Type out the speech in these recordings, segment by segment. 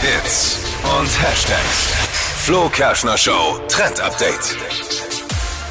Hits und Hashtags. Flo Kerschner Show Trend Update.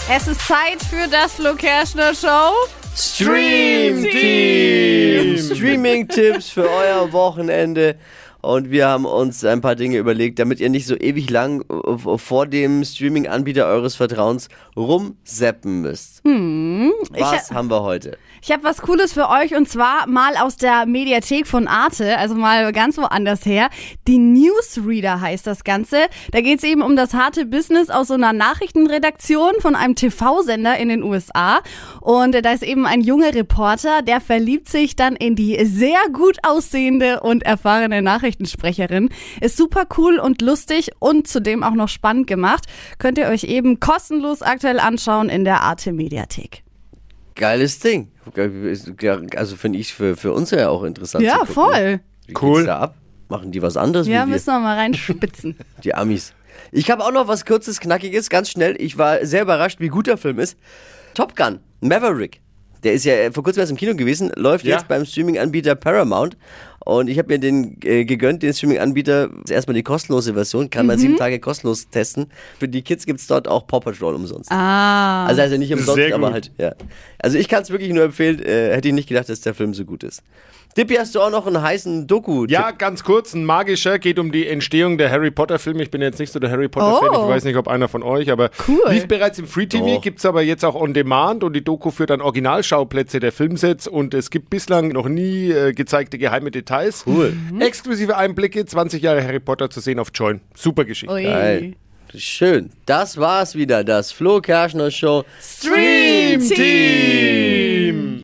Es ist Zeit für das Flo Kerschner Show. Stream Team! Streaming-Tipps für euer Wochenende. Und wir haben uns ein paar Dinge überlegt, damit ihr nicht so ewig lang äh, vor dem Streaming-Anbieter eures Vertrauens rumseppen müsst. Was haben wir heute? Ich habe was Cooles für euch und zwar mal aus der Mediathek von Arte, also mal ganz woanders her. Die Newsreader heißt das Ganze. Da geht es eben um das harte Business aus so einer Nachrichtenredaktion von einem TV-Sender in den USA. Und äh, da ist eben ein junger Reporter, der verliebt sich dann in die sehr gut aussehende und erfahrene Nachrichtensprecherin. Ist super cool und lustig und zudem auch noch spannend gemacht. Könnt ihr euch eben kostenlos aktuell anschauen in der Arte Mediathek. Geiles Ding. Also finde ich für, für uns ja auch interessant. Ja, zu gucken. voll. Wie Cool. da ab? Machen die was anderes Ja, wie wir? müssen wir mal reinspitzen. Die Amis. Ich habe auch noch was kurzes, knackiges, ganz schnell. Ich war sehr überrascht, wie gut der Film ist. Top Gun, Maverick. Der ist ja äh, vor kurzem erst im Kino gewesen, läuft Ja. jetzt beim Streaming-Anbieter Paramount. Und ich habe mir den äh, gegönnt, den Streaming-Anbieter. Erstmal die kostenlose Version, kann man Mhm. sieben Tage kostenlos testen. Für die Kids gibt's dort auch Paw Patrol umsonst. Ah. Also, also nicht umsonst, Sehr aber gut. halt, ja. Also ich kann es wirklich nur empfehlen, äh, hätte ich nicht gedacht, dass der Film so gut ist. Dippi, hast du auch noch einen heißen doku Ja, ganz kurz, ein magischer geht um die Entstehung der Harry Potter Filme. Ich bin jetzt nicht so der Harry Potter-Fan, Oh. ich weiß nicht, ob einer von euch, aber Cool. lief bereits im Free TV, Doch. gibt's aber jetzt auch on Demand und die Doku führt dann Originalschauplätze der Filmsets und es gibt bislang noch nie äh, gezeigte geheime Details. Cool. Exklusive Einblicke, 20 Jahre Harry Potter zu sehen auf Join. Super Geschichte. Ui. Geil. Schön. Das war's wieder, das Flo Kerschner Show Stream Team.